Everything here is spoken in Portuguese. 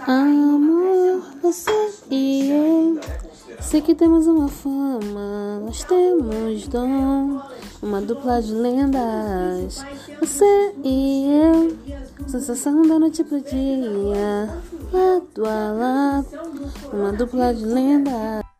Amor, você e eu. Sei que temos uma fama, nós temos dom. Uma dupla de lendas, você e eu. Sensação da noite pro dia, lado a lado. Uma dupla de lendas.